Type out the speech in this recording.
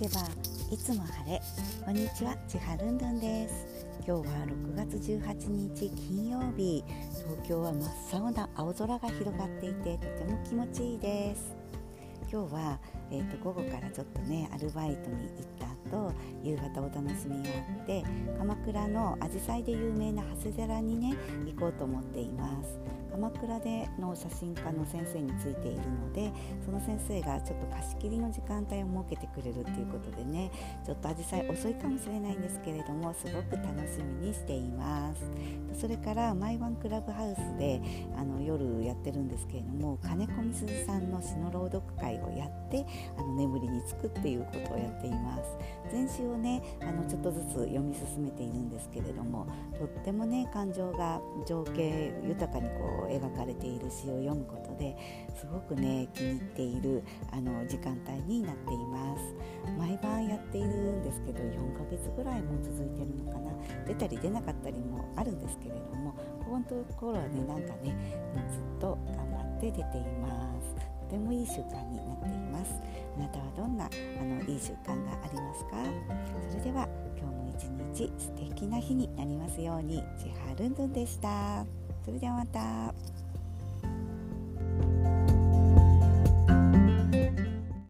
けばいつも晴れ。こんにちはちはるんるんです。今日は6月18日金曜日。東京は真っ青な青空が広がっていてとても気持ちいいです。今日は、えーと、午後からちょっとねアルバイトに行ったと夕方お楽しみがあって鎌倉の紫陽花で有名な長谷寺にね行こうと思っています。鎌倉での写真家の先生についているのでその先生がちょっと貸し切りの時間帯を設けてくれるっていうことでねちょっとアジサイ遅いかもしれないんですけれどもすごく楽しみにしています。それから毎晩クラブハウスであの夜やってるんですけれども金子みすずさんの詩の朗読会をやってあの眠りにつくっていうことをやっています。全詩をねあのちょっとずつ読み進めているんですけれどもとってもね感情が情景豊かにこう描かれている詩を読むことですごくね気に入っているあの時間帯になっています。んですけど4ヶ月ぐらいも続いてるのかな。出たり出なかったりもあるんですけれどもここのところはねなんかねずっと頑張って出ています。とてもいい習慣になっています。あなたはどんなあのいい習慣がありますか？それでは今日も一日素敵な日になりますように。ちはるんるんでした。それではまた。